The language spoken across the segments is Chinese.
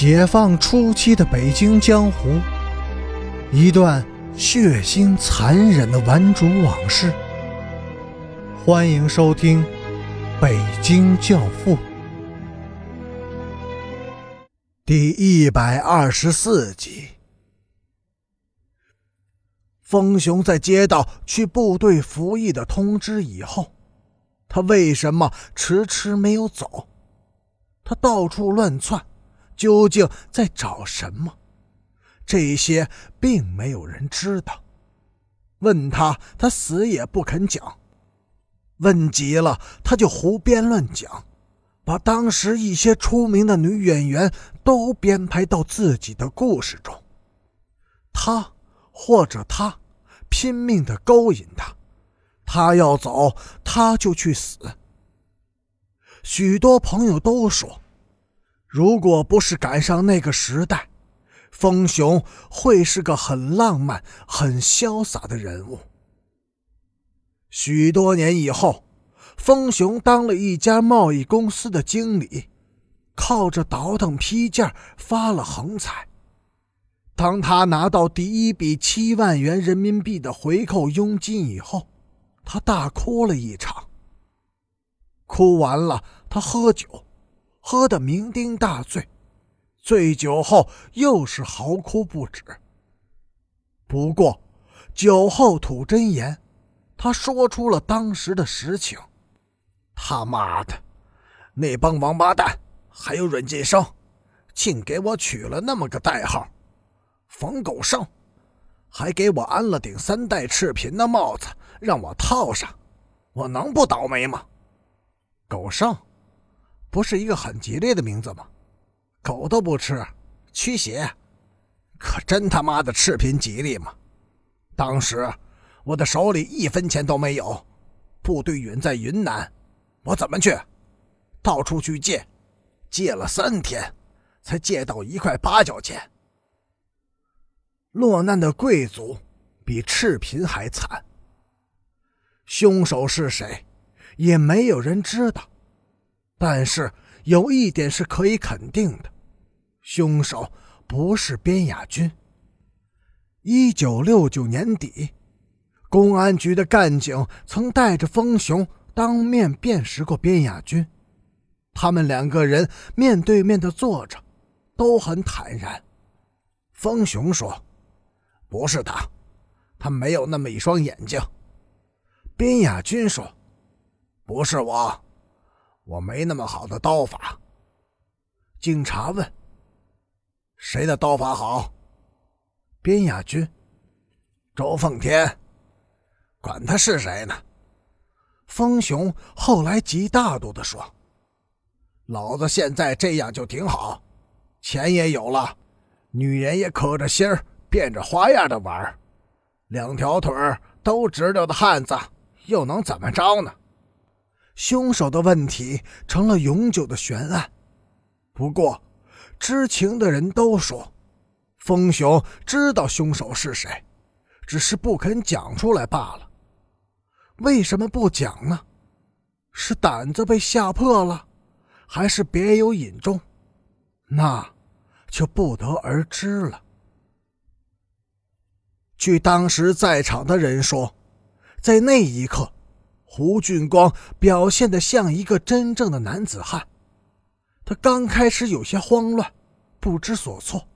解放初期的北京江湖，一段血腥残忍的顽主往事。欢迎收听《北京教父》第一百二十四集。风雄在接到去部队服役的通知以后，他为什么迟迟没有走？他到处乱窜。究竟在找什么？这些并没有人知道。问他，他死也不肯讲。问急了，他就胡编乱讲，把当时一些出名的女演员都编排到自己的故事中。他或者他拼命的勾引他，他要走，他就去死。许多朋友都说。如果不是赶上那个时代，风雄会是个很浪漫、很潇洒的人物。许多年以后，风雄当了一家贸易公司的经理，靠着倒腾批件发了横财。当他拿到第一笔七万元人民币的回扣佣金以后，他大哭了一场。哭完了，他喝酒。喝得酩酊大醉，醉酒后又是嚎哭不止。不过，酒后吐真言，他说出了当时的实情。他妈的，那帮王八蛋还有阮晋生，竟给我取了那么个代号“冯狗剩”，还给我安了顶三代赤贫的帽子让我套上，我能不倒霉吗？狗剩。不是一个很吉利的名字吗？狗都不吃，驱邪，可真他妈的赤贫吉利吗？当时我的手里一分钱都没有，部队远在云南，我怎么去？到处去借，借了三天，才借到一块八角钱。落难的贵族比赤贫还惨。凶手是谁，也没有人知道。但是有一点是可以肯定的，凶手不是边雅军。一九六九年底，公安局的干警曾带着风雄当面辨识过边雅军，他们两个人面对面的坐着，都很坦然。风雄说：“不是他，他没有那么一双眼睛。”边雅军说：“不是我。”我没那么好的刀法。警察问：“谁的刀法好？”边亚军、周奉天，管他是谁呢？风雄后来极大度的说：“老子现在这样就挺好，钱也有了，女人也可着心儿变着花样的玩，两条腿都直溜的汉子又能怎么着呢？”凶手的问题成了永久的悬案。不过，知情的人都说，风雄知道凶手是谁，只是不肯讲出来罢了。为什么不讲呢？是胆子被吓破了，还是别有隐衷？那就不得而知了。据当时在场的人说，在那一刻。胡俊光表现得像一个真正的男子汉。他刚开始有些慌乱，不知所措，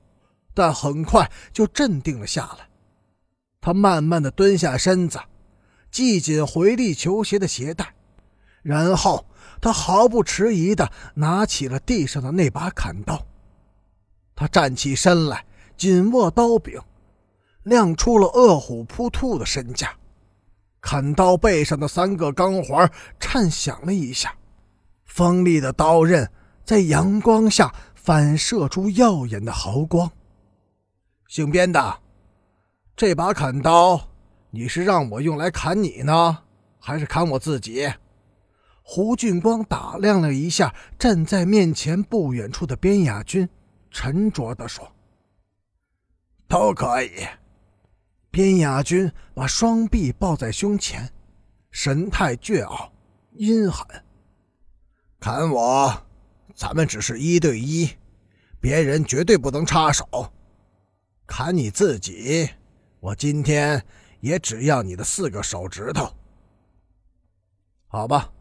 但很快就镇定了下来。他慢慢的蹲下身子，系紧回力球鞋的鞋带，然后他毫不迟疑的拿起了地上的那把砍刀。他站起身来，紧握刀柄，亮出了饿虎扑兔的身价。砍刀背上的三个钢环颤响了一下，锋利的刀刃在阳光下反射出耀眼的毫光。姓边的，这把砍刀，你是让我用来砍你呢，还是砍我自己？胡俊光打量了一下站在面前不远处的边雅军，沉着地说：“都可以。”边雅军把双臂抱在胸前，神态倔傲、阴狠。砍我，咱们只是一对一，别人绝对不能插手。砍你自己，我今天也只要你的四个手指头。好吧，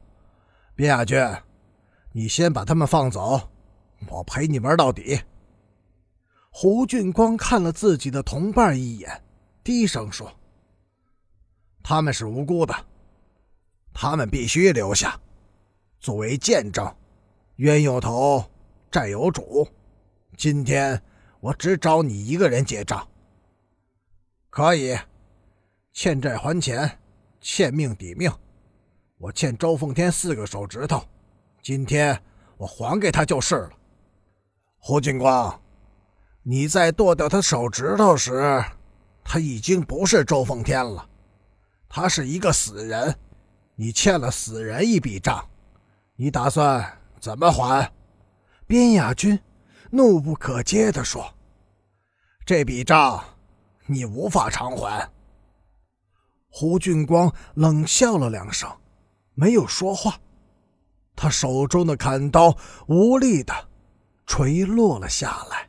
边亚军，你先把他们放走，我陪你玩到底。胡俊光看了自己的同伴一眼，低声说：“他们是无辜的，他们必须留下，作为见证。冤有头，债有主，今天我只找你一个人结账。可以，欠债还钱，欠命抵命。我欠周凤天四个手指头，今天我还给他就是了。”胡警官。你在剁掉他手指头时，他已经不是周奉天了，他是一个死人。你欠了死人一笔账，你打算怎么还？边雅君怒不可遏地说：“这笔账，你无法偿还。”胡俊光冷笑了两声，没有说话。他手中的砍刀无力的垂落了下来。